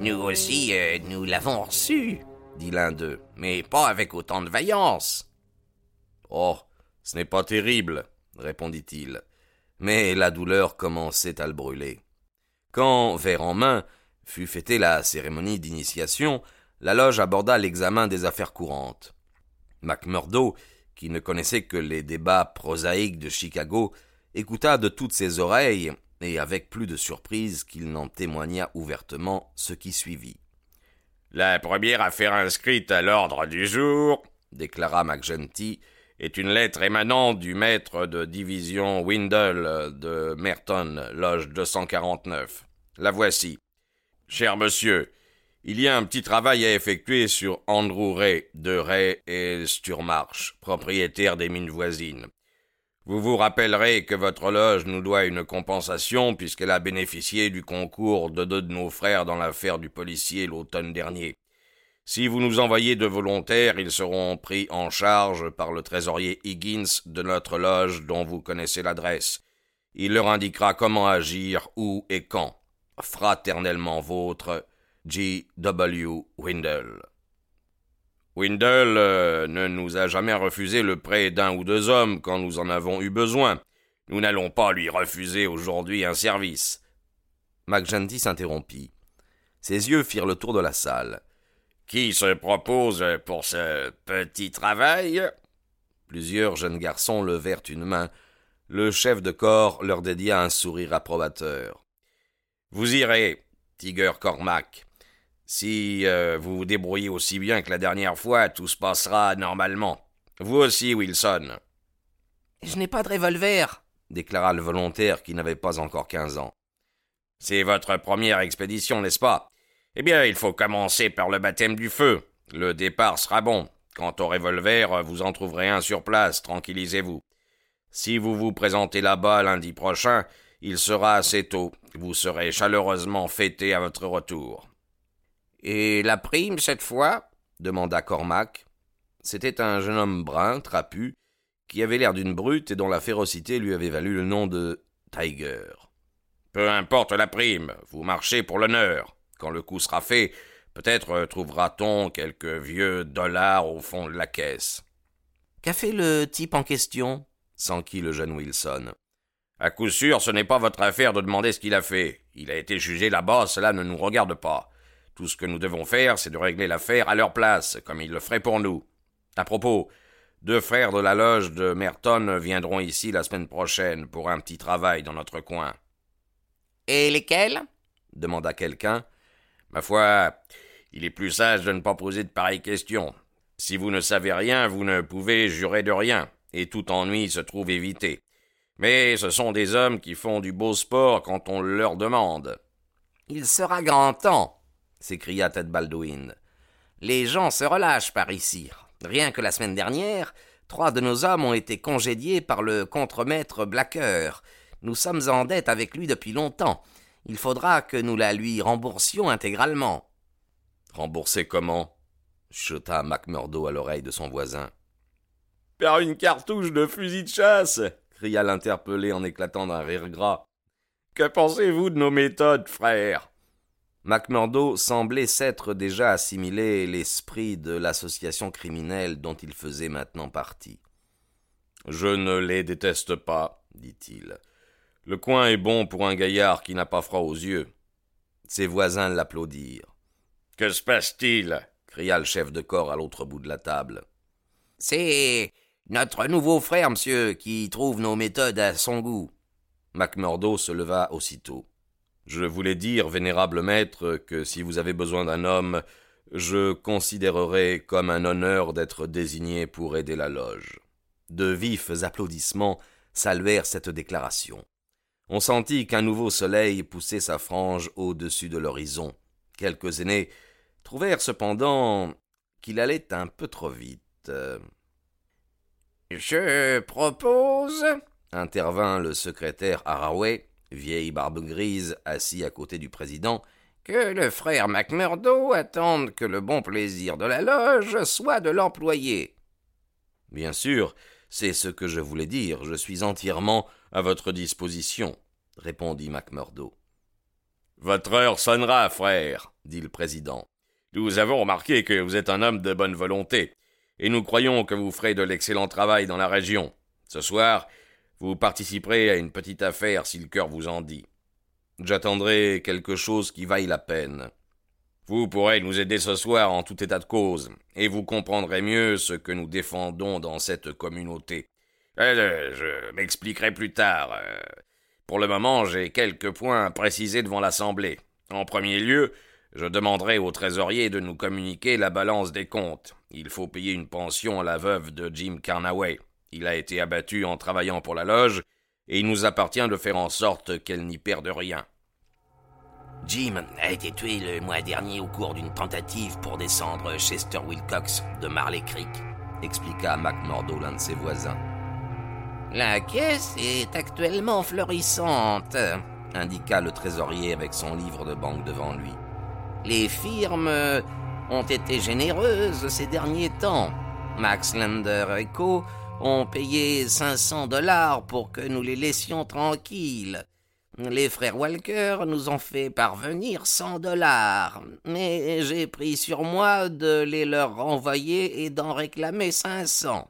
Nous aussi, euh, nous l'avons reçu, dit l'un d'eux, mais pas avec autant de vaillance. Oh, ce n'est pas terrible, répondit-il, mais la douleur commençait à le brûler. Quand, verre en main, fut fêtée la cérémonie d'initiation, la loge aborda l'examen des affaires courantes. Macmurdo, qui ne connaissait que les débats prosaïques de Chicago, écouta de toutes ses oreilles et avec plus de surprise qu'il n'en témoigna ouvertement ce qui suivit. La première affaire inscrite à l'ordre du jour, déclara McGenty, est une lettre émanant du maître de division Windle de Merton, loge 249. La voici. Cher monsieur, il y a un petit travail à effectuer sur Andrew Ray de Ray et Sturmarsh, propriétaire des mines voisines. Vous vous rappellerez que votre loge nous doit une compensation puisqu'elle a bénéficié du concours de deux de nos frères dans l'affaire du policier l'automne dernier. Si vous nous envoyez de volontaires, ils seront pris en charge par le trésorier Higgins de notre loge dont vous connaissez l'adresse. Il leur indiquera comment agir, où et quand. Fraternellement vôtre, G. W. Windle. Windle euh, ne nous a jamais refusé le prêt d'un ou deux hommes quand nous en avons eu besoin. Nous n'allons pas lui refuser aujourd'hui un service. McGenty s'interrompit. Ses yeux firent le tour de la salle. Qui se propose pour ce petit travail? Plusieurs jeunes garçons levèrent une main. Le chef de corps leur dédia un sourire approbateur. Vous irez, Tiger Cormac. Si euh, vous vous débrouillez aussi bien que la dernière fois, tout se passera normalement. Vous aussi, Wilson. Je n'ai pas de revolver, déclara le volontaire qui n'avait pas encore quinze ans. C'est votre première expédition, n'est-ce pas? Eh bien, il faut commencer par le baptême du feu. Le départ sera bon. Quant au revolver, vous en trouverez un sur place, tranquillisez-vous. Si vous vous présentez là-bas lundi prochain, il sera assez tôt. Vous serez chaleureusement fêté à votre retour. Et la prime, cette fois demanda Cormac. C'était un jeune homme brun, trapu, qui avait l'air d'une brute et dont la férocité lui avait valu le nom de Tiger. Peu importe la prime, vous marchez pour l'honneur. Quand le coup sera fait, peut-être trouvera-t-on quelques vieux dollars au fond de la caisse. Qu'a fait le type en question? S'enquit le jeune Wilson. À coup sûr, ce n'est pas votre affaire de demander ce qu'il a fait. Il a été jugé là-bas, cela ne nous regarde pas. Tout ce que nous devons faire, c'est de régler l'affaire à leur place, comme ils le feraient pour nous. À propos, deux frères de la loge de Merton viendront ici la semaine prochaine pour un petit travail dans notre coin. Et lesquels? demanda quelqu'un. Ma foi, il est plus sage de ne pas poser de pareilles questions. Si vous ne savez rien, vous ne pouvez jurer de rien, et tout ennui se trouve évité. Mais ce sont des hommes qui font du beau sport quand on leur demande. Il sera grand temps, s'écria Ted Baldwin. Les gens se relâchent par ici. Rien que la semaine dernière, trois de nos hommes ont été congédiés par le contremaître Blacker. Nous sommes en dette avec lui depuis longtemps. Il faudra que nous la lui remboursions intégralement. Rembourser comment? Chuta MacMurdo à l'oreille de son voisin. Par une cartouche de fusil de chasse cria l'interpellé en éclatant d'un rire gras. Que pensez-vous de nos méthodes, frère? MacMurdo semblait s'être déjà assimilé l'esprit de l'association criminelle dont il faisait maintenant partie. Je ne les déteste pas, dit-il. Le coin est bon pour un gaillard qui n'a pas froid aux yeux. Ses voisins l'applaudirent. Que se passe-t-il? cria le chef de corps à l'autre bout de la table. C'est notre nouveau frère, monsieur, qui trouve nos méthodes à son goût. MacMurdo se leva aussitôt. Je voulais dire, vénérable maître, que si vous avez besoin d'un homme, je considérerai comme un honneur d'être désigné pour aider la loge. De vifs applaudissements saluèrent cette déclaration. On sentit qu'un nouveau soleil poussait sa frange au-dessus de l'horizon. Quelques aînés trouvèrent cependant qu'il allait un peu trop vite. Je propose, intervint le secrétaire Haraway, vieille barbe grise assis à côté du président, que le frère Macmurdo attende que le bon plaisir de la loge soit de l'employer. Bien sûr, c'est ce que je voulais dire. Je suis entièrement à votre disposition, répondit Macmurdo. Votre heure sonnera, frère, dit le président. Nous avons remarqué que vous êtes un homme de bonne volonté, et nous croyons que vous ferez de l'excellent travail dans la région. Ce soir, vous participerez à une petite affaire si le cœur vous en dit. J'attendrai quelque chose qui vaille la peine. Vous pourrez nous aider ce soir en tout état de cause, et vous comprendrez mieux ce que nous défendons dans cette communauté. Euh, je m'expliquerai plus tard. Euh, pour le moment, j'ai quelques points à préciser devant l'Assemblée. En premier lieu, je demanderai au trésorier de nous communiquer la balance des comptes. Il faut payer une pension à la veuve de Jim Carnaway. Il a été abattu en travaillant pour la loge, et il nous appartient de faire en sorte qu'elle n'y perde rien. Jim a été tué le mois dernier au cours d'une tentative pour descendre Chester Wilcox de Marley Creek, expliqua McMurdo, l'un de ses voisins. La caisse est actuellement florissante, indiqua le trésorier avec son livre de banque devant lui. Les firmes ont été généreuses ces derniers temps. Max Lander et Co ont payé 500 dollars pour que nous les laissions tranquilles. Les frères Walker nous ont fait parvenir 100 dollars, mais j'ai pris sur moi de les leur renvoyer et d'en réclamer 500.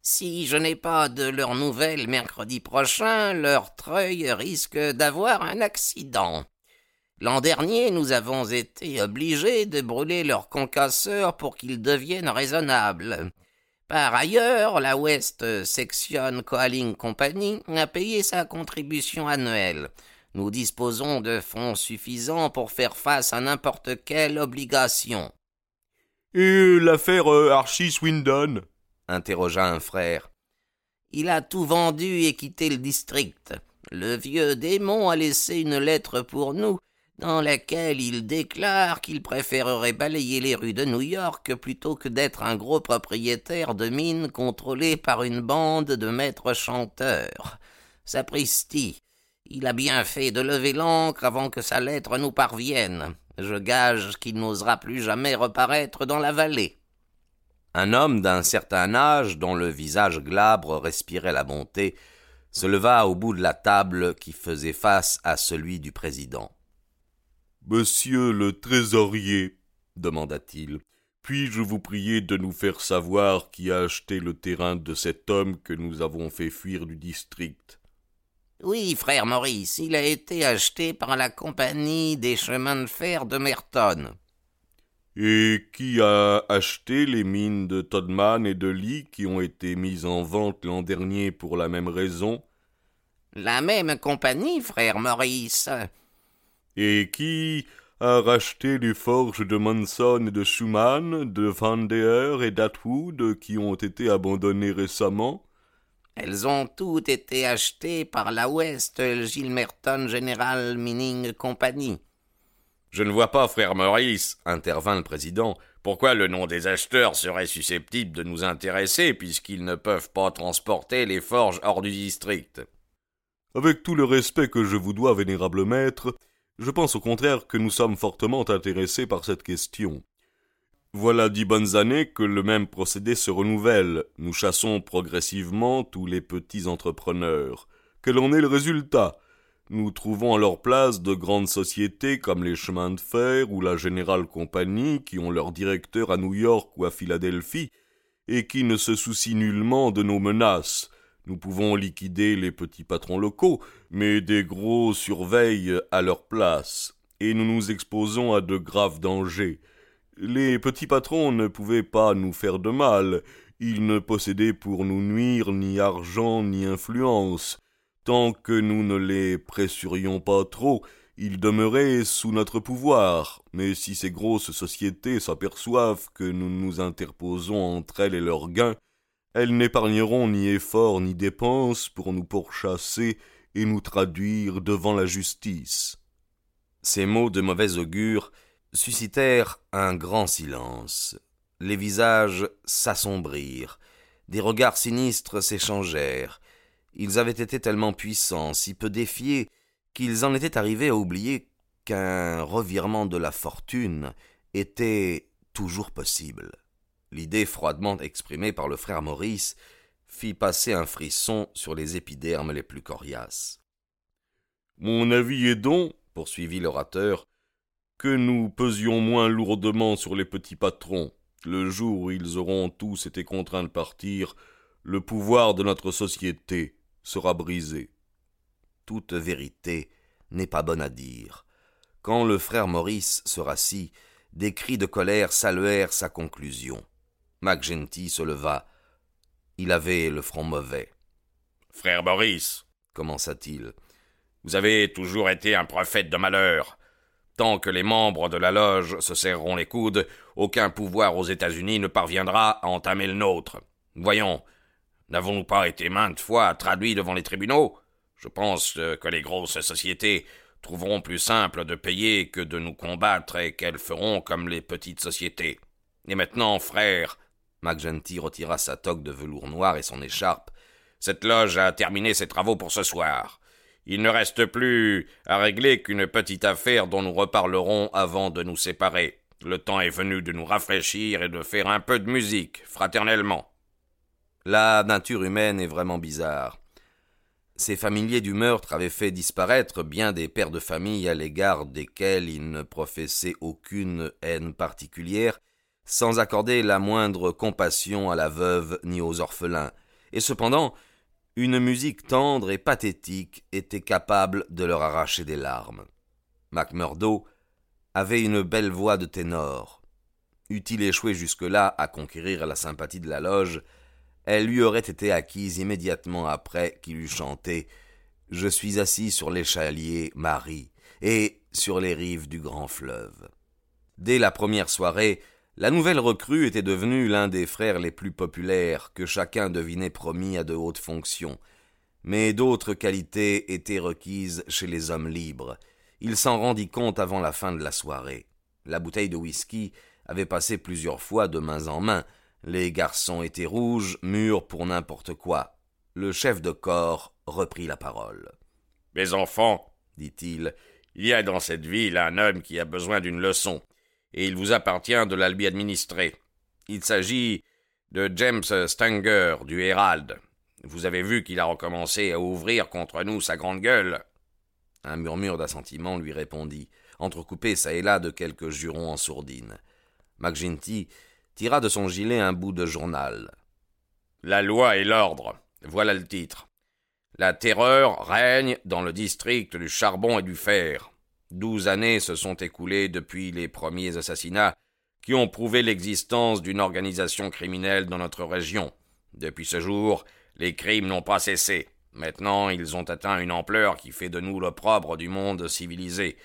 Si je n'ai pas de leurs nouvelles mercredi prochain, leur treuil risque d'avoir un accident. L'an dernier, nous avons été obligés de brûler leurs concasseurs pour qu'ils deviennent raisonnables. Par ailleurs, la West Section Coaling Company a payé sa contribution annuelle. Nous disposons de fonds suffisants pour faire face à n'importe quelle obligation. Et l'affaire euh, Archie Swindon? interrogea un frère. Il a tout vendu et quitté le district. Le vieux démon a laissé une lettre pour nous, dans laquelle il déclare qu'il préférerait balayer les rues de New York plutôt que d'être un gros propriétaire de mine contrôlé par une bande de maîtres chanteurs. Sapristi, il a bien fait de lever l'ancre avant que sa lettre nous parvienne. Je gage qu'il n'osera plus jamais reparaître dans la vallée. Un homme d'un certain âge, dont le visage glabre respirait la bonté, se leva au bout de la table qui faisait face à celui du président. Monsieur le trésorier, demanda-t-il, puis-je vous prier de nous faire savoir qui a acheté le terrain de cet homme que nous avons fait fuir du district? Oui, frère Maurice, il a été acheté par la compagnie des chemins de fer de Merton. Et qui a acheté les mines de Todman et de Lee qui ont été mises en vente l'an dernier pour la même raison? La même compagnie, frère Maurice et qui a racheté les forges de Manson et de Schumann, de Van et d'Atwood qui ont été abandonnées récemment? Elles ont toutes été achetées par la West Gilmerton General Mining Company. Je ne vois pas, frère Maurice, intervint le président, pourquoi le nom des acheteurs serait susceptible de nous intéresser puisqu'ils ne peuvent pas transporter les forges hors du district. Avec tout le respect que je vous dois, vénérable maître, je pense au contraire que nous sommes fortement intéressés par cette question. Voilà dix bonnes années que le même procédé se renouvelle. Nous chassons progressivement tous les petits entrepreneurs. Quel en est le résultat? Nous trouvons à leur place de grandes sociétés comme les chemins de fer ou la General Company qui ont leur directeur à New York ou à Philadelphie et qui ne se soucient nullement de nos menaces. Nous pouvons liquider les petits patrons locaux, mais des gros surveillent à leur place, et nous nous exposons à de graves dangers. Les petits patrons ne pouvaient pas nous faire de mal, ils ne possédaient pour nous nuire ni argent ni influence. Tant que nous ne les pressurions pas trop, ils demeuraient sous notre pouvoir, mais si ces grosses sociétés s'aperçoivent que nous nous interposons entre elles et leurs gains, elles n'épargneront ni efforts ni dépenses pour nous pourchasser et nous traduire devant la justice. Ces mots de mauvais augure suscitèrent un grand silence. Les visages s'assombrirent, des regards sinistres s'échangèrent. Ils avaient été tellement puissants, si peu défiés, qu'ils en étaient arrivés à oublier qu'un revirement de la fortune était toujours possible. L'idée froidement exprimée par le frère Maurice fit passer un frisson sur les épidermes les plus coriaces. Mon avis est donc, poursuivit l'orateur, que nous pesions moins lourdement sur les petits patrons. Le jour où ils auront tous été contraints de partir, le pouvoir de notre société sera brisé. Toute vérité n'est pas bonne à dire. Quand le frère Maurice se rassit, des cris de colère saluèrent sa conclusion. MacGenty se leva. Il avait le front mauvais. Frère Maurice, commença-t-il, vous avez toujours été un prophète de malheur. Tant que les membres de la loge se serreront les coudes, aucun pouvoir aux États-Unis ne parviendra à entamer le nôtre. Voyons, n'avons-nous pas été maintes fois traduits devant les tribunaux? Je pense que les grosses sociétés trouveront plus simple de payer que de nous combattre et qu'elles feront comme les petites sociétés. Et maintenant, frère, Retira sa toque de velours noir et son écharpe. Cette loge a terminé ses travaux pour ce soir. Il ne reste plus à régler qu'une petite affaire dont nous reparlerons avant de nous séparer. Le temps est venu de nous rafraîchir et de faire un peu de musique, fraternellement. La nature humaine est vraiment bizarre. Ces familiers du meurtre avaient fait disparaître bien des pères de famille à l'égard desquels ils ne professaient aucune haine particulière, sans accorder la moindre compassion à la veuve ni aux orphelins, et cependant une musique tendre et pathétique était capable de leur arracher des larmes. Macmurdo avait une belle voix de ténor. Eût-il échoué jusque-là à conquérir la sympathie de la loge, elle lui aurait été acquise immédiatement après qu'il eût chanté Je suis assis sur l'échalier Marie et sur les rives du grand fleuve. Dès la première soirée, la nouvelle recrue était devenue l'un des frères les plus populaires que chacun devinait promis à de hautes fonctions. Mais d'autres qualités étaient requises chez les hommes libres. Il s'en rendit compte avant la fin de la soirée. La bouteille de whisky avait passé plusieurs fois de main en main. Les garçons étaient rouges, mûrs pour n'importe quoi. Le chef de corps reprit la parole. Mes enfants, dit-il, il y a dans cette ville un homme qui a besoin d'une leçon et il vous appartient de la lui administrer. Il s'agit de James Stanger du Herald. Vous avez vu qu'il a recommencé à ouvrir contre nous sa grande gueule. Un murmure d'assentiment lui répondit, entrecoupé çà et là de quelques jurons en sourdine. McGinty tira de son gilet un bout de journal. La loi et l'ordre. Voilà le titre. La terreur règne dans le district du charbon et du fer. Douze années se sont écoulées depuis les premiers assassinats qui ont prouvé l'existence d'une organisation criminelle dans notre région. Depuis ce jour, les crimes n'ont pas cessé. Maintenant, ils ont atteint une ampleur qui fait de nous l'opprobre du monde civilisé.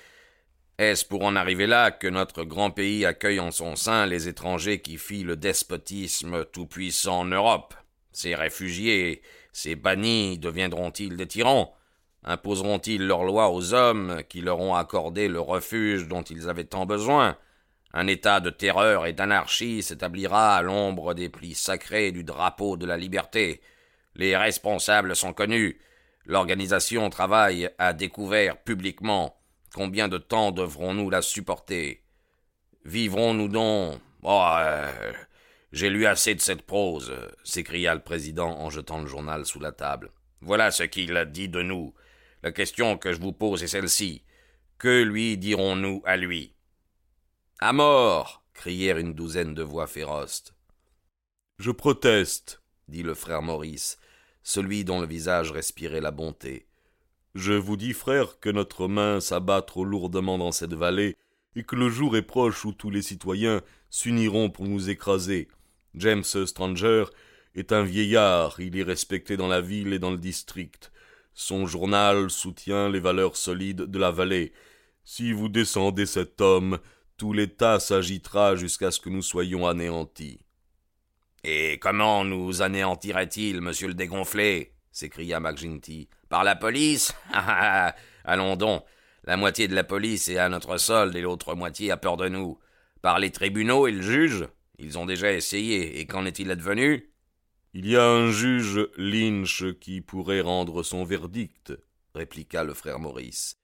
Est-ce pour en arriver là que notre grand pays accueille en son sein les étrangers qui fient le despotisme tout-puissant en Europe? Ces réfugiés, ces bannis deviendront-ils des tyrans? Imposeront-ils leurs lois aux hommes qui leur ont accordé le refuge dont ils avaient tant besoin? Un état de terreur et d'anarchie s'établira à l'ombre des plis sacrés du drapeau de la liberté. Les responsables sont connus. L'organisation travaille à découvert publiquement. Combien de temps devrons-nous la supporter? Vivrons-nous donc? Oh, euh, j'ai lu assez de cette prose, s'écria le président en jetant le journal sous la table. Voilà ce qu'il a dit de nous. La question que je vous pose est celle-ci. Que lui dirons-nous à lui? À mort crièrent une douzaine de voix féroces. Je proteste, dit le frère Maurice, celui dont le visage respirait la bonté. Je vous dis, frère, que notre main s'abat trop lourdement dans cette vallée, et que le jour est proche où tous les citoyens s'uniront pour nous écraser. James Stranger est un vieillard, il est respecté dans la ville et dans le district. Son journal soutient les valeurs solides de la vallée. Si vous descendez cet homme, tout l'État s'agitera jusqu'à ce que nous soyons anéantis. Et comment nous anéantirait-il, monsieur le dégonflé? s'écria McGinty. Par la police? Ah, ah, ah. Allons donc. La moitié de la police est à notre solde et l'autre moitié a peur de nous. Par les tribunaux et le juge Ils ont déjà essayé, et qu'en est-il advenu? Il y a un juge Lynch qui pourrait rendre son verdict, répliqua le frère Maurice.